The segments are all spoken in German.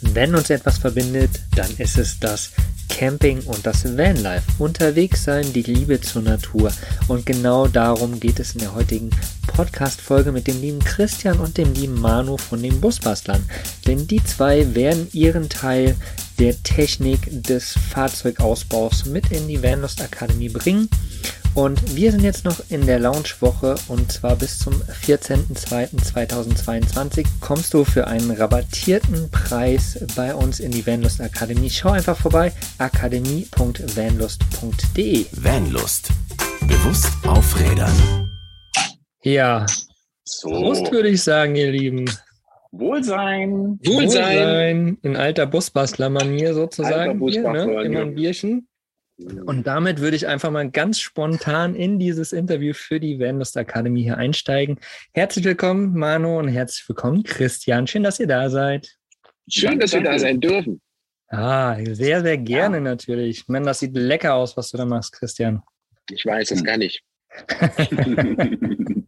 Wenn uns etwas verbindet, dann ist es das Camping und das Vanlife. Unterwegs sein, die Liebe zur Natur. Und genau darum geht es in der heutigen Podcast-Folge mit dem lieben Christian und dem lieben Manu von den Busbastlern. Denn die zwei werden ihren Teil der Technik des Fahrzeugausbaus mit in die Vanlust Akademie bringen. Und wir sind jetzt noch in der Launchwoche und zwar bis zum 14.02.2022 kommst du für einen rabattierten Preis bei uns in die Vanlust Akademie. Schau einfach vorbei, akademie.vanlust.de. Vanlust. Bewusst aufrädern. Ja, so. Prost würde ich sagen, ihr Lieben. Wohlsein. Wohlsein. In alter Busbastler-Manier sozusagen. Hier, ne? Immer ein Bierchen. Und damit würde ich einfach mal ganz spontan in dieses Interview für die Vanlust Academy hier einsteigen. Herzlich willkommen, Manu, und herzlich willkommen, Christian. Schön, dass ihr da seid. Schön, dass wir da sein dürfen. Ah, sehr, sehr gerne ja. natürlich. Man, das sieht lecker aus, was du da machst, Christian. Ich weiß, das kann ich.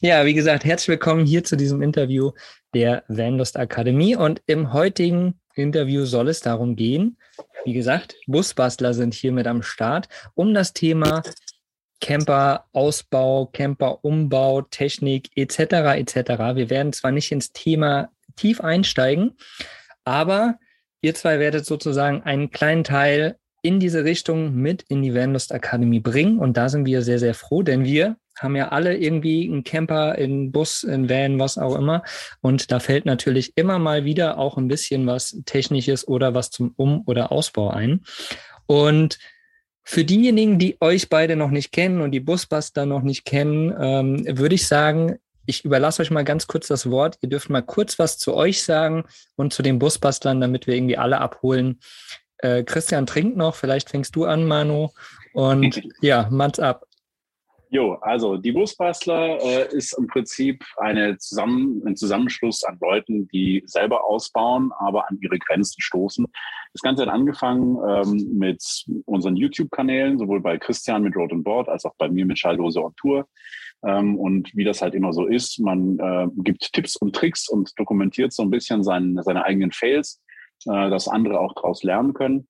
ja, wie gesagt, herzlich willkommen hier zu diesem Interview der Vanlust Akademie. Und im heutigen Interview soll es darum gehen, wie gesagt, Busbastler sind hier mit am Start, um das Thema Camper-Ausbau, Camper-Umbau, Technik etc. etc. Wir werden zwar nicht ins Thema tief einsteigen, aber ihr zwei werdet sozusagen einen kleinen Teil in diese Richtung mit in die Vanlust Akademie bringen. Und da sind wir sehr, sehr froh, denn wir haben ja alle irgendwie einen Camper, einen Bus, einen Van, was auch immer. Und da fällt natürlich immer mal wieder auch ein bisschen was Technisches oder was zum Um- oder Ausbau ein. Und für diejenigen, die euch beide noch nicht kennen und die Busbuster noch nicht kennen, ähm, würde ich sagen, ich überlasse euch mal ganz kurz das Wort. Ihr dürft mal kurz was zu euch sagen und zu den Busbustlern, damit wir irgendwie alle abholen. Äh, Christian trinkt noch, vielleicht fängst du an, Manu. Und ja, Mats ab. Jo, also die Busbastler äh, ist im Prinzip eine Zusammen ein Zusammenschluss an Leuten, die selber ausbauen, aber an ihre Grenzen stoßen. Das Ganze hat angefangen ähm, mit unseren YouTube-Kanälen, sowohl bei Christian mit Road and Board als auch bei mir mit Schalldose on Tour. Ähm, und wie das halt immer so ist, man äh, gibt Tipps und Tricks und dokumentiert so ein bisschen seinen, seine eigenen Fails, äh, dass andere auch daraus lernen können.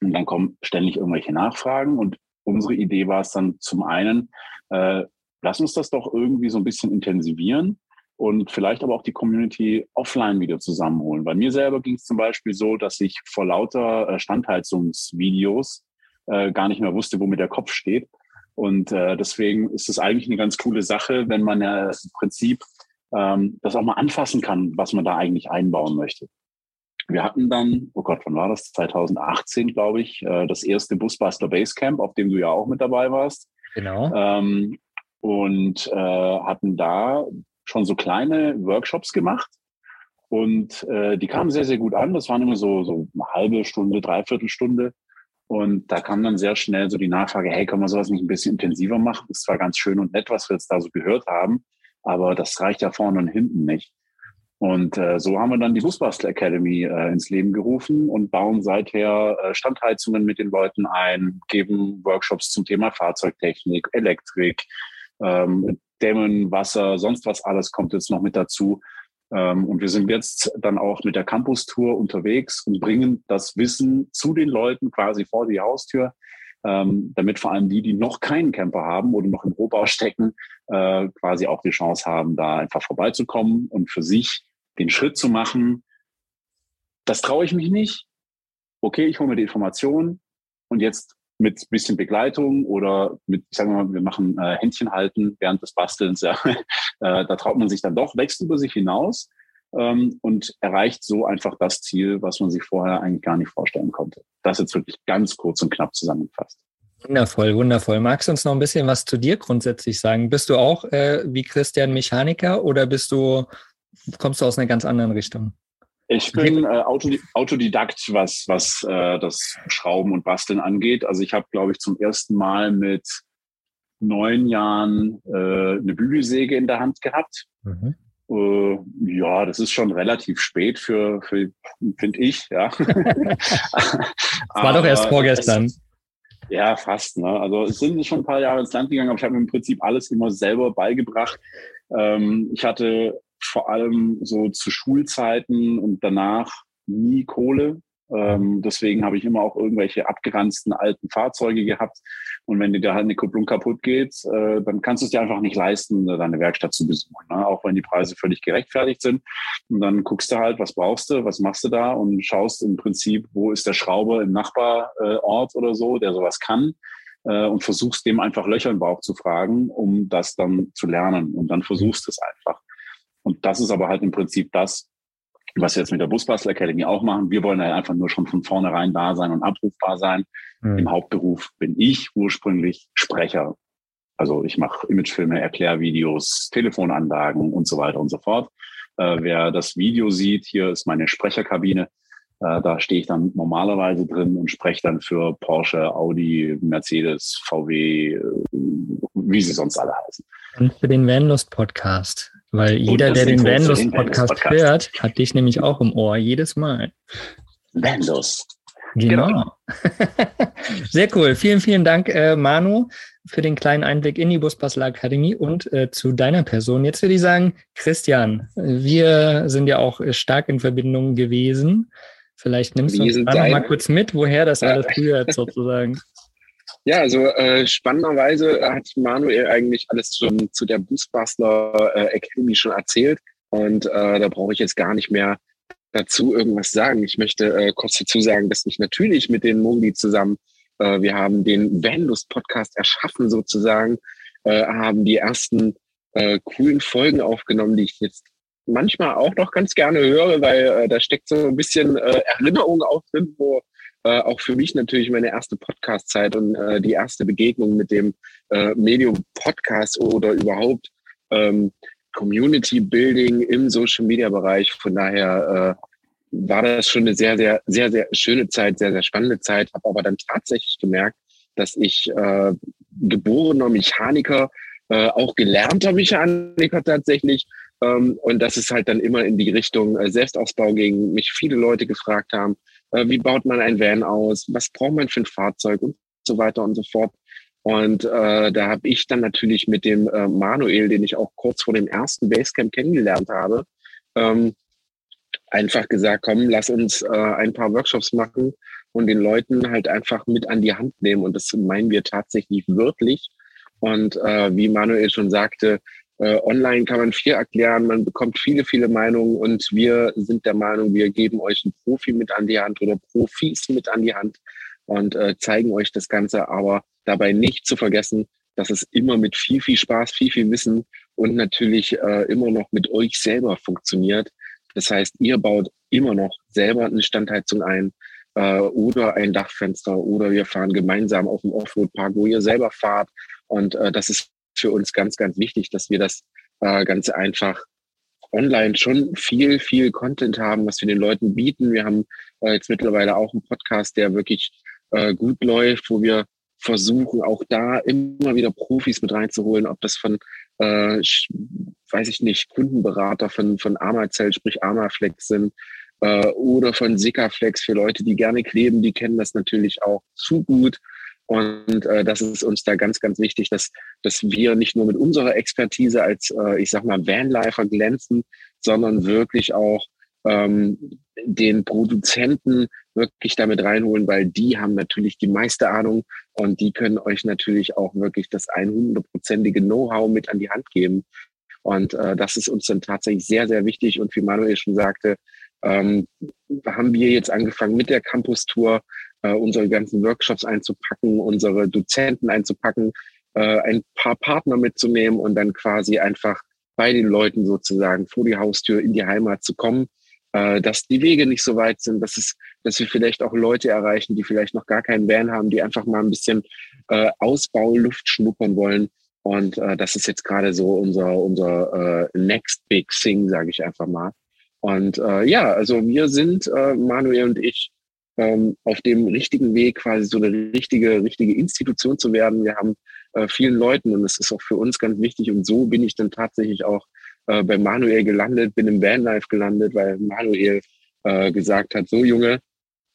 Und dann kommen ständig irgendwelche Nachfragen. Und unsere Idee war es dann zum einen, äh, lass uns das doch irgendwie so ein bisschen intensivieren und vielleicht aber auch die Community offline wieder zusammenholen. Bei mir selber ging es zum Beispiel so, dass ich vor lauter äh, Standheizungsvideos äh, gar nicht mehr wusste, wo mir der Kopf steht. Und äh, deswegen ist es eigentlich eine ganz coole Sache, wenn man ja im Prinzip ähm, das auch mal anfassen kann, was man da eigentlich einbauen möchte. Wir hatten dann, oh Gott, wann war das? 2018, glaube ich, äh, das erste Busbuster Basecamp, auf dem du ja auch mit dabei warst. Genau. Ähm, und äh, hatten da schon so kleine Workshops gemacht. Und äh, die kamen sehr, sehr gut an. Das waren immer so, so eine halbe Stunde, dreiviertel Stunde. Und da kam dann sehr schnell so die Nachfrage, hey, können wir sowas nicht ein bisschen intensiver machen? Das ist zwar ganz schön und nett, was wir jetzt da so gehört haben, aber das reicht ja vorne und hinten nicht. Und äh, so haben wir dann die Busbastel Academy äh, ins Leben gerufen und bauen seither äh, Standheizungen mit den Leuten ein, geben Workshops zum Thema Fahrzeugtechnik, Elektrik, ähm, Dämmen, Wasser, sonst was alles kommt jetzt noch mit dazu. Ähm, und wir sind jetzt dann auch mit der Campus-Tour unterwegs und bringen das Wissen zu den Leuten quasi vor die Haustür, ähm, damit vor allem die, die noch keinen Camper haben oder noch im Rohbau stecken, äh, quasi auch die Chance haben, da einfach vorbeizukommen und für sich den Schritt zu machen, das traue ich mich nicht. Okay, ich hole mir die Information und jetzt mit bisschen Begleitung oder mit, ich sage mal, wir machen äh, Händchen halten während des Bastelns, ja, äh, da traut man sich dann doch, wächst über sich hinaus ähm, und erreicht so einfach das Ziel, was man sich vorher eigentlich gar nicht vorstellen konnte. Das jetzt wirklich ganz kurz und knapp zusammengefasst. Wundervoll, wundervoll. Magst du uns noch ein bisschen was zu dir grundsätzlich sagen? Bist du auch äh, wie Christian Mechaniker oder bist du kommst du aus einer ganz anderen Richtung? Ich bin äh, Autodidakt, was, was äh, das Schrauben und Basteln angeht. Also ich habe, glaube ich, zum ersten Mal mit neun Jahren äh, eine Bügelsäge in der Hand gehabt. Mhm. Äh, ja, das ist schon relativ spät für, für finde ich. Ja. war doch erst vorgestern. Es, ja, fast. Ne? Also es sind schon ein paar Jahre ins Land gegangen, aber ich habe mir im Prinzip alles immer selber beigebracht. Ähm, ich hatte vor allem so zu Schulzeiten und danach nie Kohle. Ähm, deswegen habe ich immer auch irgendwelche abgeranzten alten Fahrzeuge gehabt. Und wenn dir da halt eine Kupplung kaputt geht, äh, dann kannst du es dir einfach nicht leisten, deine Werkstatt zu besuchen. Ne? Auch wenn die Preise völlig gerechtfertigt sind. Und dann guckst du halt, was brauchst du, was machst du da und schaust im Prinzip, wo ist der Schrauber im Nachbarort oder so, der sowas kann äh, und versuchst dem einfach Löcher im Bauch zu fragen, um das dann zu lernen. Und dann versuchst du es einfach. Und das ist aber halt im Prinzip das, was wir jetzt mit der Busbastel Academy auch machen. Wir wollen ja einfach nur schon von vornherein da sein und abrufbar sein. Mhm. Im Hauptberuf bin ich ursprünglich Sprecher. Also ich mache Imagefilme, Erklärvideos, Telefonanlagen und so weiter und so fort. Äh, wer das Video sieht, hier ist meine Sprecherkabine. Äh, da stehe ich dann normalerweise drin und spreche dann für Porsche, Audi, Mercedes, VW, äh, wie sie sonst alle heißen. Und für den Vanlust Podcast. Weil jeder, der den Vanlust Podcast, Podcast hört, hat dich nämlich auch im Ohr, jedes Mal. Vanlust. Genau. genau. Sehr cool. Vielen, vielen Dank, äh, Manu, für den kleinen Einblick in die Busbastler Akademie und äh, zu deiner Person. Jetzt würde ich sagen, Christian, wir sind ja auch äh, stark in Verbindung gewesen. Vielleicht nimmst du uns noch mal kurz mit, woher das alles rührt, sozusagen. Ja, also äh, spannenderweise hat Manuel eigentlich alles schon zu der Boostbustler äh, Academy schon erzählt. Und äh, da brauche ich jetzt gar nicht mehr dazu irgendwas sagen. Ich möchte äh, kurz dazu sagen, dass ich natürlich mit den Mondi zusammen, äh, wir haben den Vanlust Podcast erschaffen sozusagen, äh, haben die ersten äh, coolen Folgen aufgenommen, die ich jetzt manchmal auch noch ganz gerne höre, weil äh, da steckt so ein bisschen äh, Erinnerung auch drin, wo äh, auch für mich natürlich meine erste Podcast-Zeit und äh, die erste Begegnung mit dem äh, Medium-Podcast oder überhaupt ähm, Community Building im Social Media Bereich. Von daher äh, war das schon eine sehr, sehr, sehr, sehr schöne Zeit, sehr, sehr spannende Zeit. Habe aber dann tatsächlich gemerkt, dass ich äh, geborener Mechaniker, äh, auch gelernter Mechaniker tatsächlich, ähm, und dass es halt dann immer in die Richtung äh, Selbstausbau ging. Mich viele Leute gefragt haben, wie baut man ein Van aus, was braucht man für ein Fahrzeug und so weiter und so fort. Und äh, da habe ich dann natürlich mit dem äh, Manuel, den ich auch kurz vor dem ersten Basecamp kennengelernt habe, ähm, einfach gesagt, komm, lass uns äh, ein paar Workshops machen und den Leuten halt einfach mit an die Hand nehmen. Und das meinen wir tatsächlich wirklich. Und äh, wie Manuel schon sagte, äh, online kann man viel erklären, man bekommt viele, viele Meinungen und wir sind der Meinung, wir geben euch einen Profi mit an die Hand oder Profis mit an die Hand und äh, zeigen euch das Ganze, aber dabei nicht zu vergessen, dass es immer mit viel, viel Spaß, viel, viel Wissen und natürlich äh, immer noch mit euch selber funktioniert. Das heißt, ihr baut immer noch selber eine Standheizung ein äh, oder ein Dachfenster oder wir fahren gemeinsam auf dem Offroad-Park, wo ihr selber fahrt. Und äh, das ist für uns ganz, ganz wichtig, dass wir das äh, ganz einfach online schon viel, viel Content haben, was wir den Leuten bieten. Wir haben äh, jetzt mittlerweile auch einen Podcast, der wirklich äh, gut läuft, wo wir versuchen, auch da immer wieder Profis mit reinzuholen, ob das von, äh, weiß ich nicht, Kundenberater von, von Amazell, sprich Amaflex sind, äh, oder von Sikaflex für Leute, die gerne kleben, die kennen das natürlich auch zu gut. Und äh, das ist uns da ganz, ganz wichtig, dass, dass wir nicht nur mit unserer Expertise als, äh, ich sag mal, Vanlifer glänzen, sondern wirklich auch ähm, den Produzenten wirklich damit reinholen, weil die haben natürlich die meiste Ahnung und die können euch natürlich auch wirklich das 100-prozentige Know-how mit an die Hand geben. Und äh, das ist uns dann tatsächlich sehr, sehr wichtig. Und wie Manuel schon sagte, ähm, haben wir jetzt angefangen mit der Campus-Tour, äh, unsere ganzen Workshops einzupacken, unsere Dozenten einzupacken, äh, ein paar Partner mitzunehmen und dann quasi einfach bei den Leuten sozusagen vor die Haustür in die Heimat zu kommen, äh, dass die Wege nicht so weit sind, dass es, dass wir vielleicht auch Leute erreichen, die vielleicht noch gar keinen Van haben, die einfach mal ein bisschen äh, Ausbauluft schnuppern wollen. Und äh, das ist jetzt gerade so unser unser äh, Next Big Thing, sage ich einfach mal. Und äh, ja, also wir sind äh, Manuel und ich ähm, auf dem richtigen Weg, quasi so eine richtige, richtige Institution zu werden. Wir haben äh, vielen Leuten und das ist auch für uns ganz wichtig. Und so bin ich dann tatsächlich auch äh, bei Manuel gelandet, bin im Vanlife gelandet, weil Manuel äh, gesagt hat, so Junge,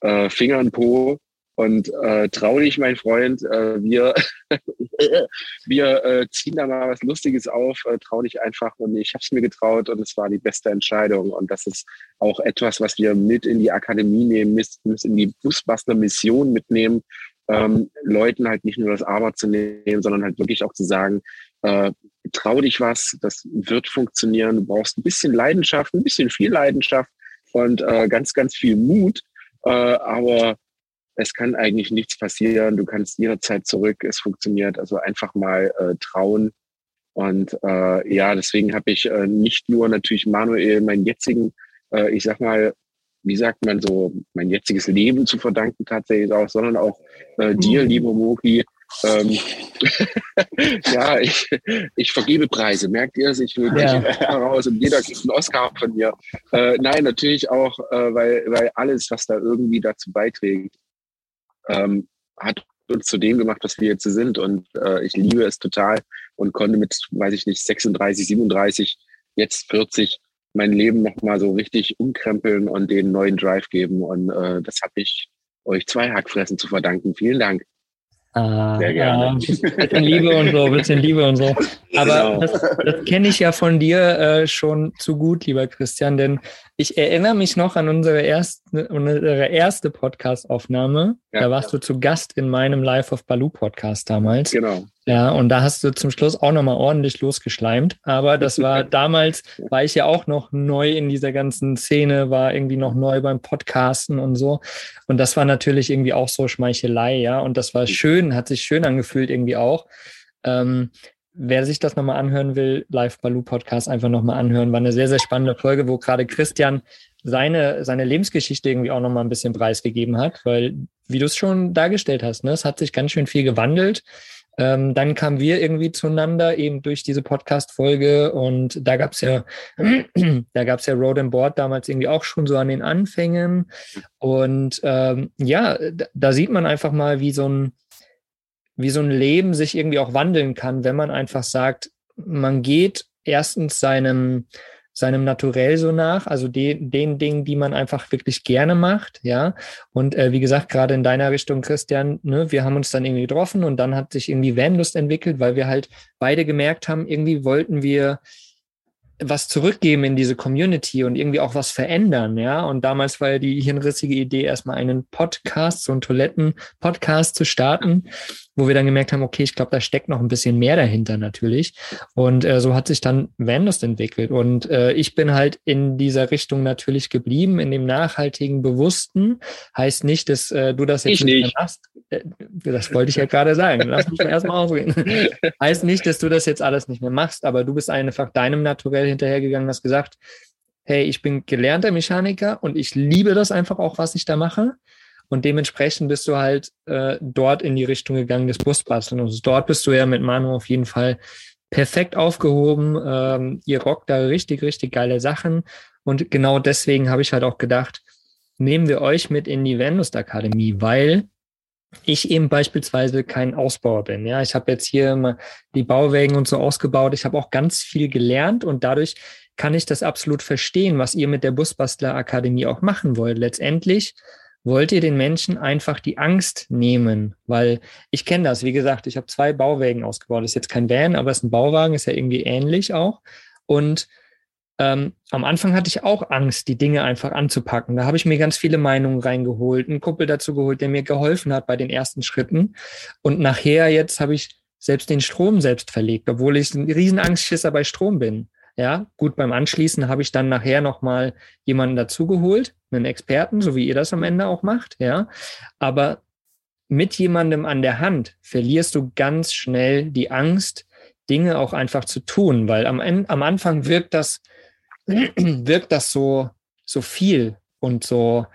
äh, Finger in Po, Und äh, trau dich, mein Freund, äh, wir, wir äh, ziehen da mal was Lustiges auf, äh, trau dich einfach. Und ich habe es mir getraut und es war die beste Entscheidung. Und das ist auch etwas, was wir mit in die Akademie nehmen, mit, mit in die Busbuster-Mission mitnehmen, ähm, Leuten halt nicht nur das Aber zu nehmen, sondern halt wirklich auch zu sagen, äh, trau dich was, das wird funktionieren. Du brauchst ein bisschen Leidenschaft, ein bisschen viel Leidenschaft und äh, ganz, ganz viel Mut. Äh, aber es kann eigentlich nichts passieren. Du kannst jederzeit zurück. Es funktioniert. Also einfach mal äh, trauen. Und äh, ja, deswegen habe ich äh, nicht nur natürlich Manuel meinen jetzigen, äh, ich sag mal, wie sagt man so, mein jetziges Leben zu verdanken tatsächlich auch, sondern auch äh, dir, mhm. lieber Moki. Ähm, ja, ich, ich vergebe Preise, merkt ihr es? Ich will ja. heraus und jeder kriegt einen Oscar von mir. Äh, nein, natürlich auch, äh, weil, weil alles, was da irgendwie dazu beiträgt, ähm, hat uns zu dem gemacht, was wir jetzt sind. Und äh, ich liebe es total und konnte mit, weiß ich nicht, 36, 37, jetzt 40 mein Leben nochmal so richtig umkrempeln und den neuen Drive geben. Und äh, das habe ich euch zwei Hackfressen zu verdanken. Vielen Dank. Ah, Sehr gerne. Ah, bisschen Liebe und so, bisschen Liebe und so. Aber genau. das, das kenne ich ja von dir äh, schon zu gut, lieber Christian, denn ich erinnere mich noch an unsere erste, unsere erste Podcast-Aufnahme. Ja, da warst du zu Gast in meinem Live of Baloo Podcast damals. Genau. Ja, und da hast du zum Schluss auch nochmal ordentlich losgeschleimt. Aber das war damals, war ich ja auch noch neu in dieser ganzen Szene, war irgendwie noch neu beim Podcasten und so. Und das war natürlich irgendwie auch so Schmeichelei, ja. Und das war schön, hat sich schön angefühlt irgendwie auch. Ähm, wer sich das nochmal anhören will, Live Baloo Podcast einfach nochmal anhören. War eine sehr, sehr spannende Folge, wo gerade Christian seine, seine Lebensgeschichte irgendwie auch nochmal ein bisschen preisgegeben hat, weil, wie du es schon dargestellt hast, ne, es hat sich ganz schön viel gewandelt. Ähm, dann kamen wir irgendwie zueinander, eben durch diese Podcast-Folge. Und da gab es ja, da gab ja Road and Board damals irgendwie auch schon so an den Anfängen. Und ähm, ja, da sieht man einfach mal, wie so ein, wie so ein Leben sich irgendwie auch wandeln kann, wenn man einfach sagt, man geht erstens seinem, seinem Naturell so nach, also den, den Dingen, die man einfach wirklich gerne macht, ja. Und äh, wie gesagt, gerade in deiner Richtung, Christian, ne, wir haben uns dann irgendwie getroffen und dann hat sich irgendwie Vanlust entwickelt, weil wir halt beide gemerkt haben, irgendwie wollten wir was zurückgeben in diese Community und irgendwie auch was verändern, ja. Und damals war ja die hirnrissige Idee, erstmal einen Podcast, so einen Toiletten-Podcast zu starten wo wir dann gemerkt haben, okay, ich glaube, da steckt noch ein bisschen mehr dahinter natürlich. Und äh, so hat sich dann Vandust entwickelt. Und äh, ich bin halt in dieser Richtung natürlich geblieben, in dem nachhaltigen Bewussten. Heißt nicht, dass äh, du das jetzt ich nicht, mehr machst. Äh, das wollte ich ja gerade sagen. Lass mich erstmal ausreden. heißt nicht, dass du das jetzt alles nicht mehr machst, aber du bist einfach deinem Naturell hinterhergegangen, hast gesagt, hey, ich bin gelernter Mechaniker und ich liebe das einfach auch, was ich da mache. Und dementsprechend bist du halt äh, dort in die Richtung gegangen des Busbasteln. Und dort bist du ja mit Manu auf jeden Fall perfekt aufgehoben. Ähm, ihr rockt da richtig, richtig geile Sachen. Und genau deswegen habe ich halt auch gedacht, nehmen wir euch mit in die Vendust Akademie, weil ich eben beispielsweise kein Ausbauer bin. Ja, ich habe jetzt hier die Bauwägen und so ausgebaut. Ich habe auch ganz viel gelernt und dadurch kann ich das absolut verstehen, was ihr mit der Busbastler Akademie auch machen wollt. Letztendlich wollt ihr den Menschen einfach die Angst nehmen, weil ich kenne das, wie gesagt, ich habe zwei Bauwagen ausgebaut. Das ist jetzt kein Van, aber es ist ein Bauwagen, ist ja irgendwie ähnlich auch. Und ähm, am Anfang hatte ich auch Angst, die Dinge einfach anzupacken. Da habe ich mir ganz viele Meinungen reingeholt, einen Kumpel dazu geholt, der mir geholfen hat bei den ersten Schritten. Und nachher jetzt habe ich selbst den Strom selbst verlegt, obwohl ich ein riesen Angstschisser bei Strom bin. Ja, gut, beim Anschließen habe ich dann nachher nochmal jemanden dazugeholt, einen Experten, so wie ihr das am Ende auch macht, ja. Aber mit jemandem an der Hand verlierst du ganz schnell die Angst, Dinge auch einfach zu tun, weil am, am Anfang wirkt das, wirkt das so, so viel und so,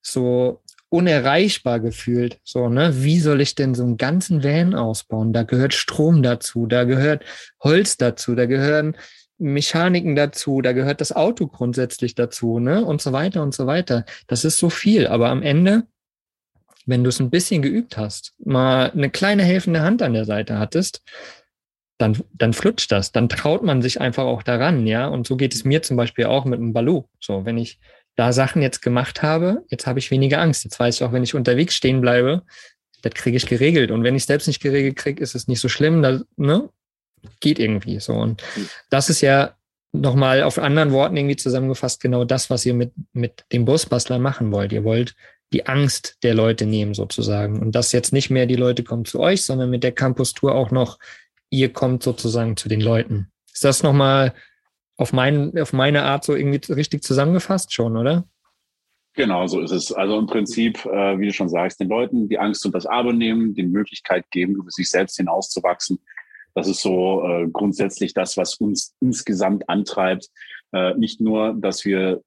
so unerreichbar gefühlt. So, ne? Wie soll ich denn so einen ganzen Van ausbauen? Da gehört Strom dazu, da gehört Holz dazu, da gehören Mechaniken dazu, da gehört das Auto grundsätzlich dazu, ne? Und so weiter und so weiter. Das ist so viel. Aber am Ende, wenn du es ein bisschen geübt hast, mal eine kleine helfende Hand an der Seite hattest, dann, dann flutscht das. Dann traut man sich einfach auch daran, ja. Und so geht es mir zum Beispiel auch mit dem Balu. So, wenn ich da Sachen jetzt gemacht habe, jetzt habe ich weniger Angst. Jetzt weiß ich auch, wenn ich unterwegs stehen bleibe, das kriege ich geregelt. Und wenn ich selbst nicht geregelt kriege, ist es nicht so schlimm. Da, ne? Geht irgendwie so. Und das ist ja nochmal auf anderen Worten irgendwie zusammengefasst genau das, was ihr mit, mit dem Busbastler machen wollt. Ihr wollt die Angst der Leute nehmen sozusagen. Und dass jetzt nicht mehr die Leute kommen zu euch, sondern mit der Campus-Tour auch noch, ihr kommt sozusagen zu den Leuten. Ist das nochmal auf, mein, auf meine Art so irgendwie richtig zusammengefasst schon, oder? Genau, so ist es. Also im Prinzip, äh, wie du schon sagst, den Leuten die Angst und das Abo nehmen, die Möglichkeit geben, über sich selbst hinauszuwachsen. Das ist so äh, grundsätzlich das, was uns insgesamt antreibt. Äh, nicht nur, dass wir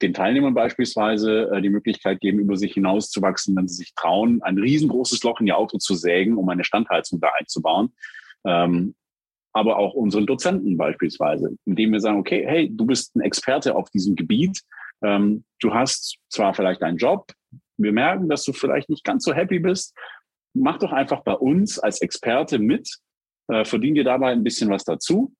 den Teilnehmern beispielsweise äh, die Möglichkeit geben, über sich hinauszuwachsen, wenn sie sich trauen, ein riesengroßes Loch in ihr Auto zu sägen, um eine Standheizung da einzubauen. Ähm, aber auch unseren Dozenten beispielsweise, indem wir sagen, okay, hey, du bist ein Experte auf diesem Gebiet. Ähm, du hast zwar vielleicht einen Job, wir merken, dass du vielleicht nicht ganz so happy bist. Mach doch einfach bei uns als Experte mit, äh, verdien dir dabei ein bisschen was dazu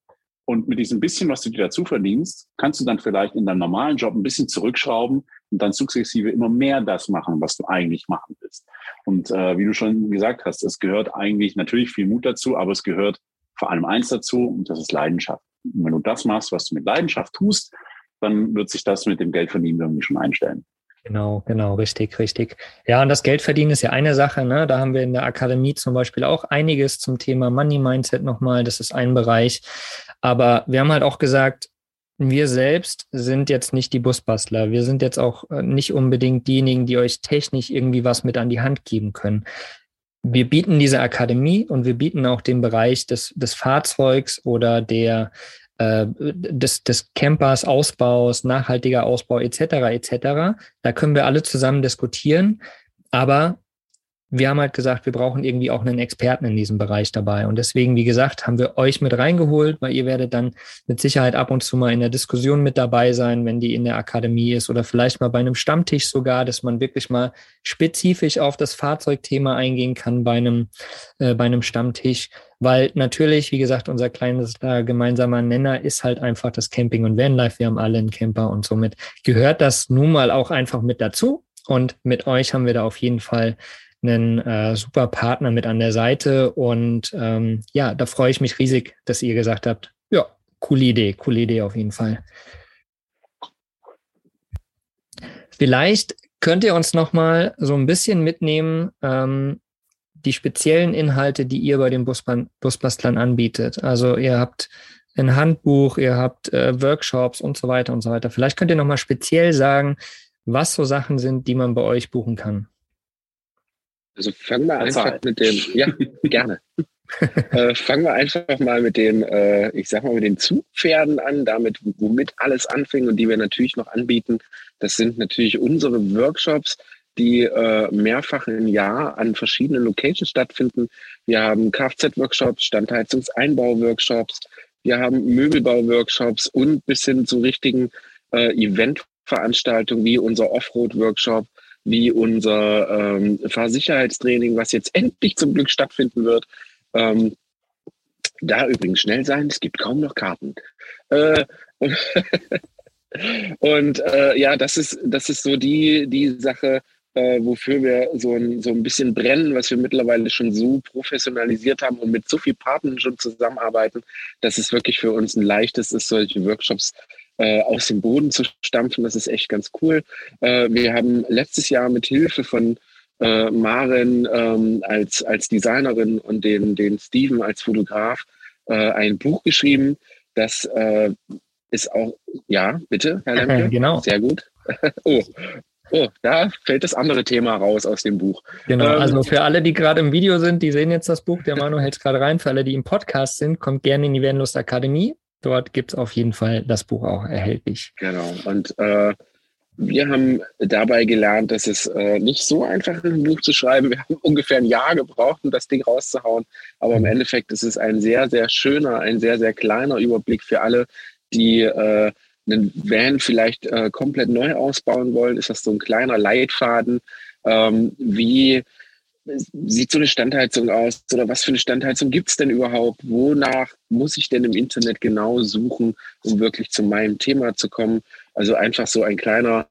und mit diesem bisschen, was du dir dazu verdienst, kannst du dann vielleicht in deinem normalen Job ein bisschen zurückschrauben und dann sukzessive immer mehr das machen, was du eigentlich machen willst. Und äh, wie du schon gesagt hast, es gehört eigentlich natürlich viel Mut dazu, aber es gehört vor allem eins dazu und das ist Leidenschaft. Und wenn du das machst, was du mit Leidenschaft tust, dann wird sich das mit dem Geldverdienen irgendwie schon einstellen. Genau, genau, richtig, richtig. Ja, und das Geldverdienen ist ja eine Sache. Ne? Da haben wir in der Akademie zum Beispiel auch einiges zum Thema Money Mindset nochmal. Das ist ein Bereich. Aber wir haben halt auch gesagt, wir selbst sind jetzt nicht die Busbastler. Wir sind jetzt auch äh, nicht unbedingt diejenigen, die euch technisch irgendwie was mit an die Hand geben können. Wir bieten diese Akademie und wir bieten auch den Bereich des, des Fahrzeugs oder der äh, des, des Campers, Ausbaus, nachhaltiger Ausbau etc. etc. Da können wir alle zusammen diskutieren. Aber wir haben halt gesagt, wir brauchen irgendwie auch einen Experten in diesem Bereich dabei. Und deswegen, wie gesagt, haben wir euch mit reingeholt, weil ihr werdet dann mit Sicherheit ab und zu mal in der Diskussion mit dabei sein, wenn die in der Akademie ist oder vielleicht mal bei einem Stammtisch sogar, dass man wirklich mal spezifisch auf das Fahrzeugthema eingehen kann bei einem, äh, bei einem Stammtisch. Weil natürlich, wie gesagt, unser kleines äh, gemeinsamer Nenner ist halt einfach das Camping und Vanlife. Wir haben alle einen Camper und somit gehört das nun mal auch einfach mit dazu. Und mit euch haben wir da auf jeden Fall einen äh, super Partner mit an der Seite. Und ähm, ja, da freue ich mich riesig, dass ihr gesagt habt, ja, coole Idee, coole Idee auf jeden Fall. Vielleicht könnt ihr uns noch mal so ein bisschen mitnehmen, ähm, die speziellen Inhalte, die ihr bei den Busbastlern anbietet. Also ihr habt ein Handbuch, ihr habt äh, Workshops und so weiter und so weiter. Vielleicht könnt ihr noch mal speziell sagen, was so Sachen sind, die man bei euch buchen kann. Also fangen wir einfach mit den, ja, gerne. äh, fangen wir einfach mal mit den, äh, ich sag mal, mit den Zugpferden an, damit, womit alles anfing und die wir natürlich noch anbieten. Das sind natürlich unsere Workshops, die äh, mehrfach im Jahr an verschiedenen Locations stattfinden. Wir haben Kfz-Workshops, Standheizungseinbau-Workshops, wir haben Möbelbau-Workshops und bis hin zu richtigen äh, Eventveranstaltungen wie unser Offroad-Workshop, wie unser ähm, Fahrsicherheitstraining, was jetzt endlich zum Glück stattfinden wird. Ähm, da übrigens schnell sein, es gibt kaum noch Karten. Äh, und, äh, ja, das ist, das ist so die, die Sache, äh, wofür wir so ein, so ein bisschen brennen, was wir mittlerweile schon so professionalisiert haben und mit so vielen Partnern schon zusammenarbeiten, dass es wirklich für uns ein leichtes ist, solche Workshops äh, aus dem Boden zu stampfen. Das ist echt ganz cool. Äh, wir haben letztes Jahr mit Hilfe von äh, Maren ähm, als, als Designerin und den, den Steven als Fotograf äh, ein Buch geschrieben. Das äh, ist auch, ja, bitte, Herr Lemke. Genau. Sehr gut. oh, Oh, da fällt das andere Thema raus aus dem Buch. Genau, ähm, also für alle, die gerade im Video sind, die sehen jetzt das Buch, der Manu hält es gerade rein. Für alle, die im Podcast sind, kommt gerne in die Vanlust Akademie. Dort gibt es auf jeden Fall das Buch auch erhältlich. Genau. Und äh, wir haben dabei gelernt, dass es äh, nicht so einfach ist, ein Buch zu schreiben. Wir haben ungefähr ein Jahr gebraucht, um das Ding rauszuhauen. Aber im mhm. Endeffekt ist es ein sehr, sehr schöner, ein sehr, sehr kleiner Überblick für alle, die äh, einen Van vielleicht äh, komplett neu ausbauen wollen. Ist das so ein kleiner Leitfaden, ähm, wie sieht so eine Standheizung aus oder was für eine Standheizung gibt es denn überhaupt? Wonach muss ich denn im Internet genau suchen, um wirklich zu meinem Thema zu kommen? Also einfach so ein kleiner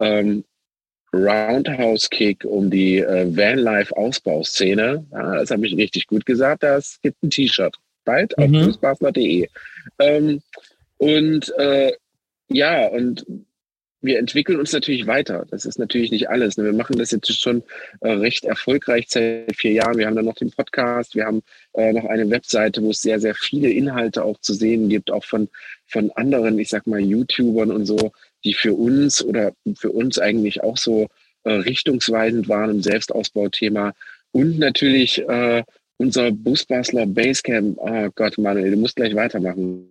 ähm, Roundhouse Kick um die äh, Vanlife Ausbauszene. Ja, das habe ich richtig gut gesagt. Das gibt ein T-Shirt. Bald auf mhm. fußballner.de. Ähm, und äh, ja, und wir entwickeln uns natürlich weiter. Das ist natürlich nicht alles. Ne? Wir machen das jetzt schon äh, recht erfolgreich seit vier Jahren. Wir haben dann noch den Podcast, wir haben äh, noch eine Webseite, wo es sehr, sehr viele Inhalte auch zu sehen gibt, auch von, von anderen, ich sag mal, YouTubern und so, die für uns oder für uns eigentlich auch so äh, richtungsweisend waren im Selbstausbauthema. Und natürlich äh, unser Busbastler Basecamp, oh Gott, Manuel, du musst gleich weitermachen.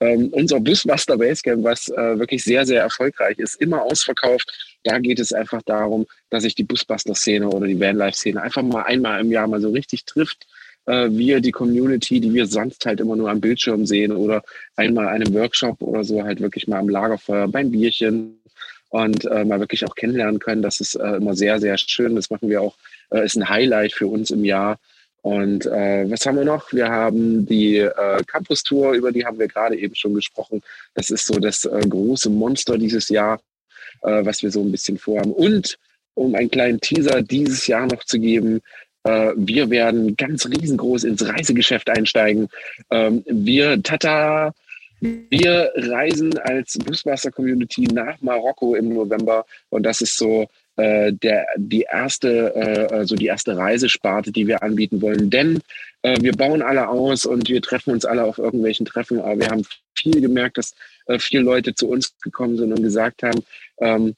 Ähm, unser Busbuster Basecamp, was äh, wirklich sehr, sehr erfolgreich ist, immer ausverkauft. Da geht es einfach darum, dass sich die Busbastler-Szene oder die Vanlife-Szene einfach mal einmal im Jahr mal so richtig trifft. Äh, wir, die Community, die wir sonst halt immer nur am Bildschirm sehen oder einmal einem Workshop oder so halt wirklich mal am Lagerfeuer beim Bierchen und äh, mal wirklich auch kennenlernen können. Das ist äh, immer sehr, sehr schön. Das machen wir auch, äh, ist ein Highlight für uns im Jahr. Und äh, was haben wir noch? Wir haben die äh, Campus Tour, über die haben wir gerade eben schon gesprochen. Das ist so das äh, große Monster dieses Jahr, äh, was wir so ein bisschen vorhaben. Und um einen kleinen Teaser dieses Jahr noch zu geben, äh, wir werden ganz riesengroß ins Reisegeschäft einsteigen. Ähm, wir, tata, wir reisen als Busmaster Community nach Marokko im November und das ist so äh, der, die erste, äh, also die erste Reisesparte, die wir anbieten wollen. Denn äh, wir bauen alle aus und wir treffen uns alle auf irgendwelchen Treffen, aber wir haben viel gemerkt, dass äh, viele Leute zu uns gekommen sind und gesagt haben, ähm,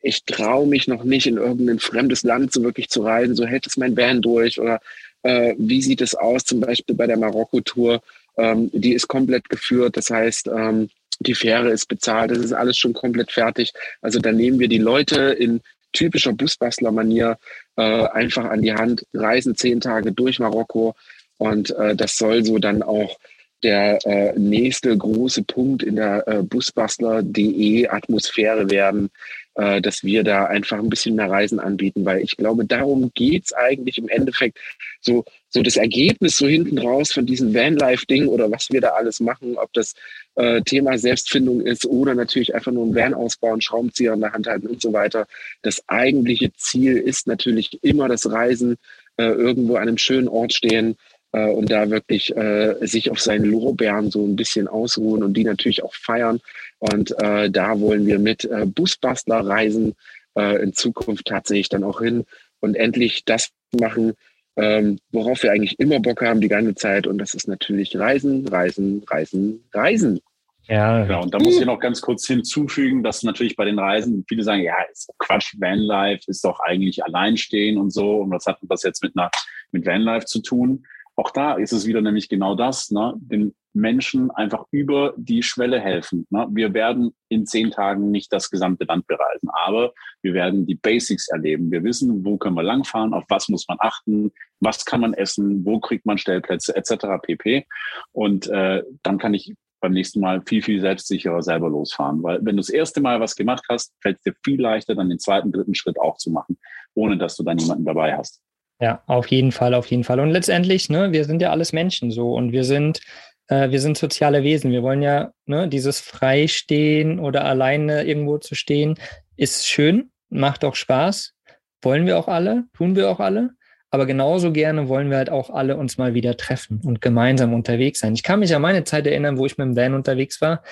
ich traue mich noch nicht in irgendein fremdes Land so wirklich zu reisen, so hält es mein Van durch? Oder äh, wie sieht es aus, zum Beispiel bei der Marokko-Tour, ähm, die ist komplett geführt, das heißt, ähm, die Fähre ist bezahlt, das ist alles schon komplett fertig. Also da nehmen wir die Leute in typischer Busbastler-Manier äh, einfach an die Hand, reisen zehn Tage durch Marokko und äh, das soll so dann auch der äh, nächste große Punkt in der äh, Busbastler.de Atmosphäre werden, äh, dass wir da einfach ein bisschen mehr Reisen anbieten, weil ich glaube, darum geht's eigentlich im Endeffekt. So, so das Ergebnis so hinten raus von diesem Vanlife-Ding oder was wir da alles machen, ob das äh, Thema Selbstfindung ist oder natürlich einfach nur ein Van ausbauen, Schraubenzieher in der Hand halten und so weiter. Das eigentliche Ziel ist natürlich immer das Reisen, äh, irgendwo an einem schönen Ort stehen, äh, und da wirklich äh, sich auf seinen Lorbeeren so ein bisschen ausruhen und die natürlich auch feiern. Und äh, da wollen wir mit äh, Busbastler reisen äh, in Zukunft tatsächlich dann auch hin und endlich das machen, ähm, worauf wir eigentlich immer Bock haben die ganze Zeit. Und das ist natürlich Reisen, Reisen, Reisen, Reisen. Ja, genau. Und da muss ich noch ganz kurz hinzufügen, dass natürlich bei den Reisen viele sagen, ja, ist Quatsch, Vanlife ist doch eigentlich alleinstehen und so. Und was hat das jetzt mit einer, mit Vanlife zu tun? Auch da ist es wieder nämlich genau das, ne? den Menschen einfach über die Schwelle helfen. Ne? Wir werden in zehn Tagen nicht das gesamte Land bereisen, aber wir werden die Basics erleben. Wir wissen, wo können wir langfahren, auf was muss man achten, was kann man essen, wo kriegt man Stellplätze etc. pp. Und äh, dann kann ich beim nächsten Mal viel, viel selbstsicherer selber losfahren. Weil wenn du das erste Mal was gemacht hast, fällt es dir viel leichter, dann den zweiten, dritten Schritt auch zu machen, ohne dass du dann jemanden dabei hast. Ja, auf jeden Fall, auf jeden Fall. Und letztendlich, ne, wir sind ja alles Menschen so und wir sind, äh, wir sind soziale Wesen. Wir wollen ja, ne, dieses Freistehen oder alleine irgendwo zu stehen, ist schön, macht auch Spaß. Wollen wir auch alle, tun wir auch alle. Aber genauso gerne wollen wir halt auch alle uns mal wieder treffen und gemeinsam unterwegs sein. Ich kann mich an meine Zeit erinnern, wo ich mit dem Van unterwegs war.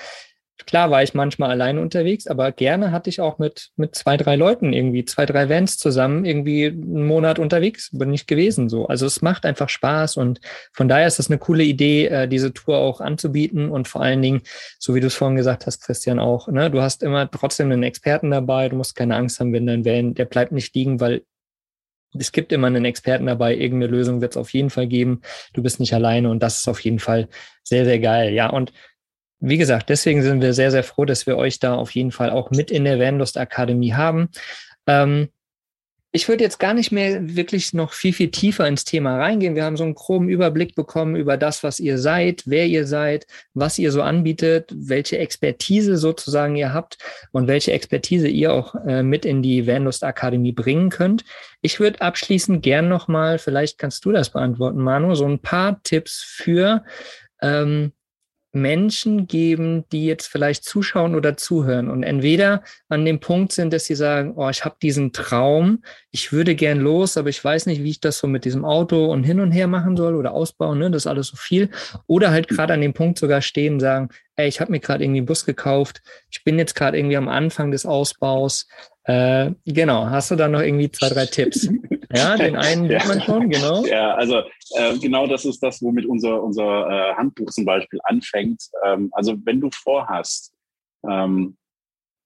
Klar war ich manchmal alleine unterwegs, aber gerne hatte ich auch mit, mit zwei, drei Leuten irgendwie, zwei, drei Vans zusammen irgendwie einen Monat unterwegs, bin ich gewesen so. Also es macht einfach Spaß und von daher ist das eine coole Idee, äh, diese Tour auch anzubieten und vor allen Dingen, so wie du es vorhin gesagt hast, Christian, auch, ne, du hast immer trotzdem einen Experten dabei, du musst keine Angst haben, wenn dein Van, der bleibt nicht liegen, weil es gibt immer einen Experten dabei, irgendeine Lösung wird es auf jeden Fall geben. Du bist nicht alleine und das ist auf jeden Fall sehr, sehr geil. Ja, und wie gesagt, deswegen sind wir sehr, sehr froh, dass wir euch da auf jeden Fall auch mit in der Vanlust Akademie haben. Ähm, ich würde jetzt gar nicht mehr wirklich noch viel, viel tiefer ins Thema reingehen. Wir haben so einen groben Überblick bekommen über das, was ihr seid, wer ihr seid, was ihr so anbietet, welche Expertise sozusagen ihr habt und welche Expertise ihr auch äh, mit in die Vanlust Akademie bringen könnt. Ich würde abschließend gern nochmal, vielleicht kannst du das beantworten, Manu, so ein paar Tipps für ähm, Menschen geben, die jetzt vielleicht zuschauen oder zuhören und entweder an dem Punkt sind, dass sie sagen, oh, ich habe diesen Traum, ich würde gern los, aber ich weiß nicht, wie ich das so mit diesem Auto und hin und her machen soll oder ausbauen, ne? das ist alles so viel. Oder halt gerade an dem Punkt sogar stehen und sagen, ey, ich habe mir gerade irgendwie einen Bus gekauft, ich bin jetzt gerade irgendwie am Anfang des Ausbaus. Äh, genau, hast du da noch irgendwie zwei, drei Tipps? Ja, den einen ja. man schon, genau. Ja, also äh, genau das ist das, womit unser, unser äh, Handbuch zum Beispiel anfängt. Ähm, also wenn du vorhast, ähm,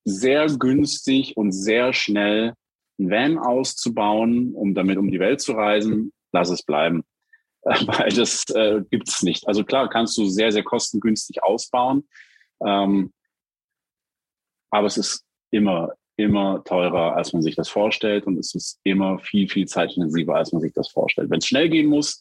sehr günstig und sehr schnell ein Van auszubauen, um damit um die Welt zu reisen, lass es bleiben. weil das äh, gibt es nicht. Also klar, kannst du sehr, sehr kostengünstig ausbauen. Ähm, aber es ist immer, immer teurer, als man sich das vorstellt und es ist immer viel, viel zeitintensiver, als man sich das vorstellt. Wenn es schnell gehen muss,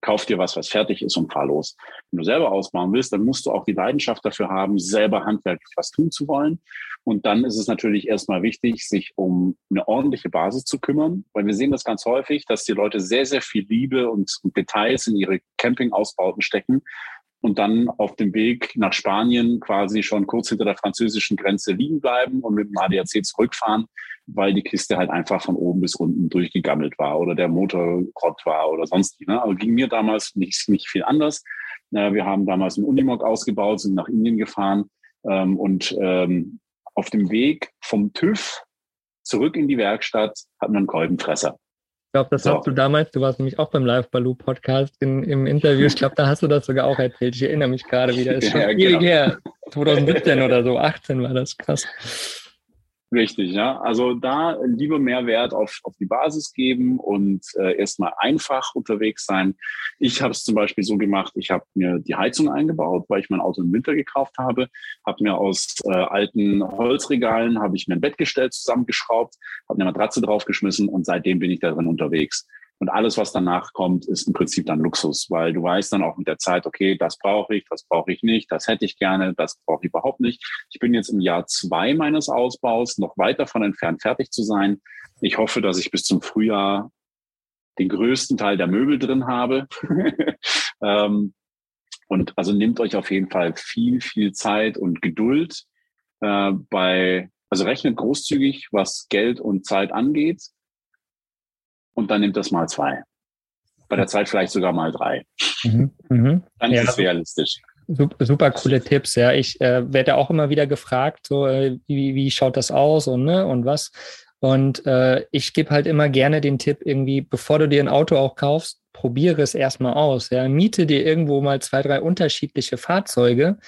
kauf dir was, was fertig ist und fahr los. Wenn du selber ausbauen willst, dann musst du auch die Leidenschaft dafür haben, selber handwerklich was tun zu wollen. Und dann ist es natürlich erstmal wichtig, sich um eine ordentliche Basis zu kümmern, weil wir sehen das ganz häufig, dass die Leute sehr, sehr viel Liebe und, und Details in ihre Campingausbauten stecken und dann auf dem Weg nach Spanien quasi schon kurz hinter der französischen Grenze liegen bleiben und mit dem ADAC zurückfahren, weil die Kiste halt einfach von oben bis unten durchgegammelt war oder der Motor grott war oder sonst wie. Ne? Aber ging mir damals nicht, nicht viel anders. Wir haben damals einen Unimog ausgebaut, sind nach Indien gefahren ähm, und ähm, auf dem Weg vom TÜV zurück in die Werkstatt hatten wir einen Kolbenfresser. Ich glaube, das so. hast du damals, du warst nämlich auch beim Live Baloo Podcast in, im Interview. Ich glaube, da hast du das sogar auch erzählt. Ich erinnere mich gerade wieder. Ist schon ja, ewig genau. her. 2017 oder so, 18 war das krass. Richtig, ja. Also da lieber mehr Wert auf, auf die Basis geben und äh, erstmal einfach unterwegs sein. Ich habe es zum Beispiel so gemacht, ich habe mir die Heizung eingebaut, weil ich mein Auto im Winter gekauft habe, habe mir aus äh, alten Holzregalen, habe ich mir ein Bettgestell zusammengeschraubt, habe eine Matratze draufgeschmissen und seitdem bin ich da drin unterwegs. Und alles, was danach kommt, ist im Prinzip dann Luxus, weil du weißt dann auch mit der Zeit, okay, das brauche ich, das brauche ich nicht, das hätte ich gerne, das brauche ich überhaupt nicht. Ich bin jetzt im Jahr zwei meines Ausbaus, noch weit davon entfernt, fertig zu sein. Ich hoffe, dass ich bis zum Frühjahr den größten Teil der Möbel drin habe. ähm, und also nehmt euch auf jeden Fall viel, viel Zeit und Geduld äh, bei, also rechnet großzügig, was Geld und Zeit angeht und dann nimmt das mal zwei. Bei der Zeit vielleicht sogar mal drei. Mhm, mh. Dann ist ja, es realistisch. Super, super, coole Tipps, ja. Ich äh, werde auch immer wieder gefragt, so äh, wie, wie schaut das aus und ne und was. Und äh, ich gebe halt immer gerne den Tipp, irgendwie, bevor du dir ein Auto auch kaufst, probiere es erstmal aus. Ja. Miete dir irgendwo mal zwei, drei unterschiedliche Fahrzeuge,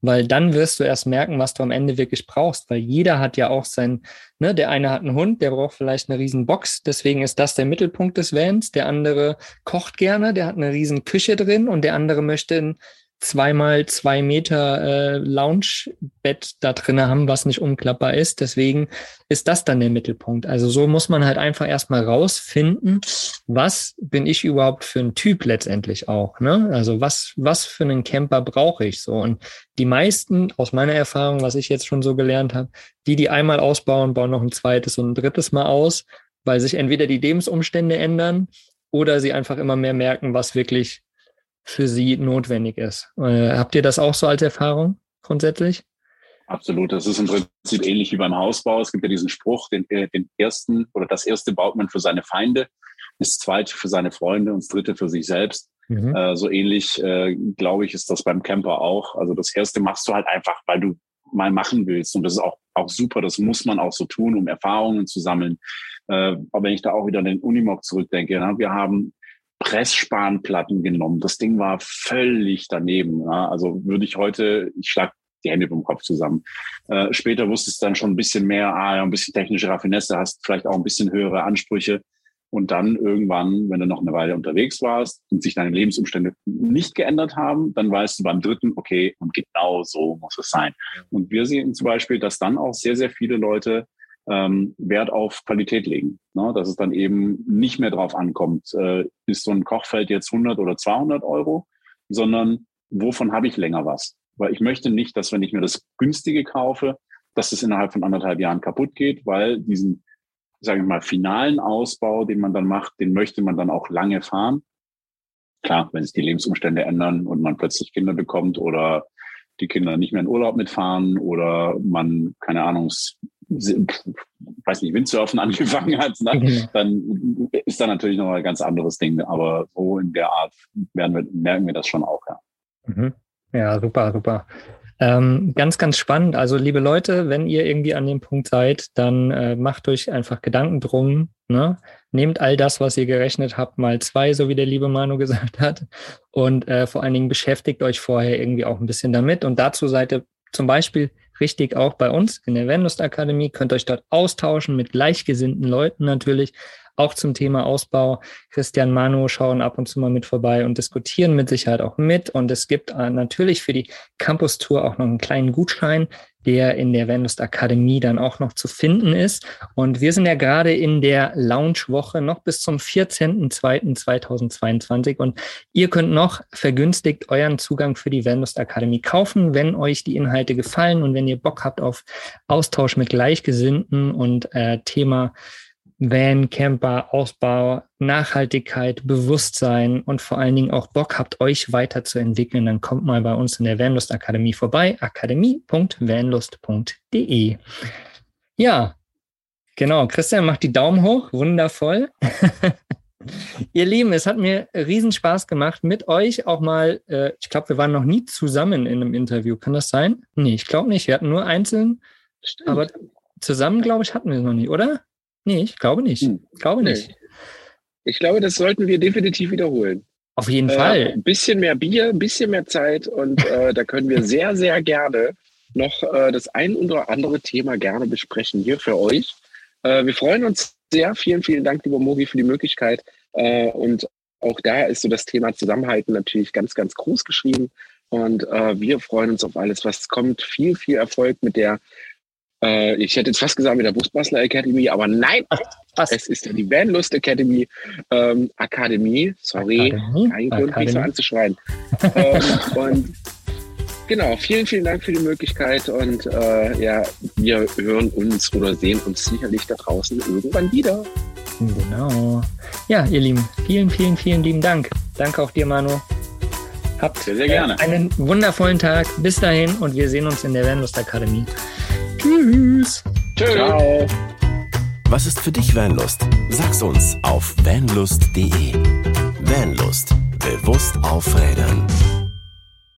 weil dann wirst du erst merken, was du am Ende wirklich brauchst. Weil jeder hat ja auch sein, ne, der eine hat einen Hund, der braucht vielleicht eine riesen Box, deswegen ist das der Mittelpunkt des Vans. Der andere kocht gerne, der hat eine riesen Küche drin und der andere möchte ein zweimal zwei Meter äh, Lounge-Bett da drinne haben, was nicht umklappbar ist. Deswegen ist das dann der Mittelpunkt. Also so muss man halt einfach erstmal rausfinden, was bin ich überhaupt für ein Typ letztendlich auch. Ne? Also was, was für einen Camper brauche ich so? Und die meisten, aus meiner Erfahrung, was ich jetzt schon so gelernt habe, die, die einmal ausbauen, bauen noch ein zweites und ein drittes Mal aus, weil sich entweder die Lebensumstände ändern oder sie einfach immer mehr merken, was wirklich für sie notwendig ist. Äh, habt ihr das auch so als Erfahrung grundsätzlich? Absolut. Das ist im Prinzip ähnlich wie beim Hausbau. Es gibt ja diesen Spruch, den, äh, den ersten oder das erste baut man für seine Feinde, das zweite für seine Freunde und das dritte für sich selbst. Mhm. Äh, so ähnlich, äh, glaube ich, ist das beim Camper auch. Also das erste machst du halt einfach, weil du mal machen willst. Und das ist auch, auch super. Das muss man auch so tun, um Erfahrungen zu sammeln. Äh, aber wenn ich da auch wieder an den Unimog zurückdenke, ja, wir haben Pressspanplatten genommen. Das Ding war völlig daneben. Ja. Also würde ich heute, ich schlag die Hände vom Kopf zusammen. Äh, später wusstest du dann schon ein bisschen mehr, ah, ja, ein bisschen technische Raffinesse, hast vielleicht auch ein bisschen höhere Ansprüche. Und dann irgendwann, wenn du noch eine Weile unterwegs warst und sich deine Lebensumstände nicht geändert haben, dann weißt du beim dritten, okay, und genau so muss es sein. Und wir sehen zum Beispiel, dass dann auch sehr, sehr viele Leute ähm, Wert auf Qualität legen. Ne? Dass es dann eben nicht mehr drauf ankommt, äh, ist so ein Kochfeld jetzt 100 oder 200 Euro, sondern wovon habe ich länger was? Weil ich möchte nicht, dass wenn ich mir das günstige kaufe, dass es innerhalb von anderthalb Jahren kaputt geht, weil diesen, sage ich mal, finalen Ausbau, den man dann macht, den möchte man dann auch lange fahren. Klar, wenn sich die Lebensumstände ändern und man plötzlich Kinder bekommt oder die Kinder nicht mehr in Urlaub mitfahren oder man, keine Ahnung, weiß nicht, Windsurfen angefangen hat, ne? Genau. dann ist da natürlich noch ein ganz anderes Ding. Aber so in der Art werden wir, merken wir das schon auch, ja. Mhm. Ja, super, super. Ähm, ganz, ganz spannend. Also, liebe Leute, wenn ihr irgendwie an dem Punkt seid, dann äh, macht euch einfach Gedanken drum. Ne? Nehmt all das, was ihr gerechnet habt, mal zwei, so wie der liebe Manu gesagt hat. Und äh, vor allen Dingen beschäftigt euch vorher irgendwie auch ein bisschen damit. Und dazu seid ihr zum Beispiel richtig auch bei uns in der Vendust Akademie. Könnt euch dort austauschen mit gleichgesinnten Leuten natürlich auch zum Thema Ausbau. Christian Manu schauen ab und zu mal mit vorbei und diskutieren mit Sicherheit auch mit. Und es gibt äh, natürlich für die Campus Tour auch noch einen kleinen Gutschein, der in der Vendust Akademie dann auch noch zu finden ist. Und wir sind ja gerade in der Launch-Woche noch bis zum 14.02.2022 und ihr könnt noch vergünstigt euren Zugang für die Vendust Akademie kaufen, wenn euch die Inhalte gefallen und wenn ihr Bock habt auf Austausch mit Gleichgesinnten und äh, Thema Van, Camper, Ausbau, Nachhaltigkeit, Bewusstsein und vor allen Dingen auch Bock habt, euch weiterzuentwickeln, dann kommt mal bei uns in der Vanlust Akademie vorbei. akademie.vanlust.de. Ja, genau. Christian macht die Daumen hoch. Wundervoll. Ihr Lieben, es hat mir riesen Spaß gemacht mit euch auch mal. Äh, ich glaube, wir waren noch nie zusammen in einem Interview. Kann das sein? Nee, ich glaube nicht. Wir hatten nur einzeln. Stimmt. Aber zusammen, glaube ich, hatten wir es noch nie, oder? Nee, ich glaube nicht. Hm. Ich glaube nicht. Ich glaube, das sollten wir definitiv wiederholen. Auf jeden äh, Fall. Ein bisschen mehr Bier, ein bisschen mehr Zeit und äh, da können wir sehr, sehr gerne noch äh, das ein oder andere Thema gerne besprechen hier für euch. Äh, wir freuen uns sehr. Vielen, vielen Dank, lieber Mogi, für die Möglichkeit. Äh, und auch da ist so das Thema Zusammenhalten natürlich ganz, ganz groß geschrieben. Und äh, wir freuen uns auf alles, was kommt. Viel, viel Erfolg mit der äh, ich hätte jetzt fast gesagt mit der Busbastler Academy, aber nein, Ach, es ist ja die Vanlust Academy. Ähm, Akademie, sorry, Akademie? kein Grund, mich so anzuschreien. ähm, und genau, vielen, vielen Dank für die Möglichkeit und äh, ja, wir hören uns oder sehen uns sicherlich da draußen irgendwann wieder. Genau. Ja, ihr Lieben, vielen, vielen, vielen lieben Dank. Danke auch dir, Manu. Habt sehr, sehr gerne. Einen wundervollen Tag. Bis dahin und wir sehen uns in der Vanlust Akademie. Tschüss. Tschüss. Ciao. Was ist für dich Vanlust? Sag's uns auf vanlust.de. Vanlust. Bewusst aufrädern.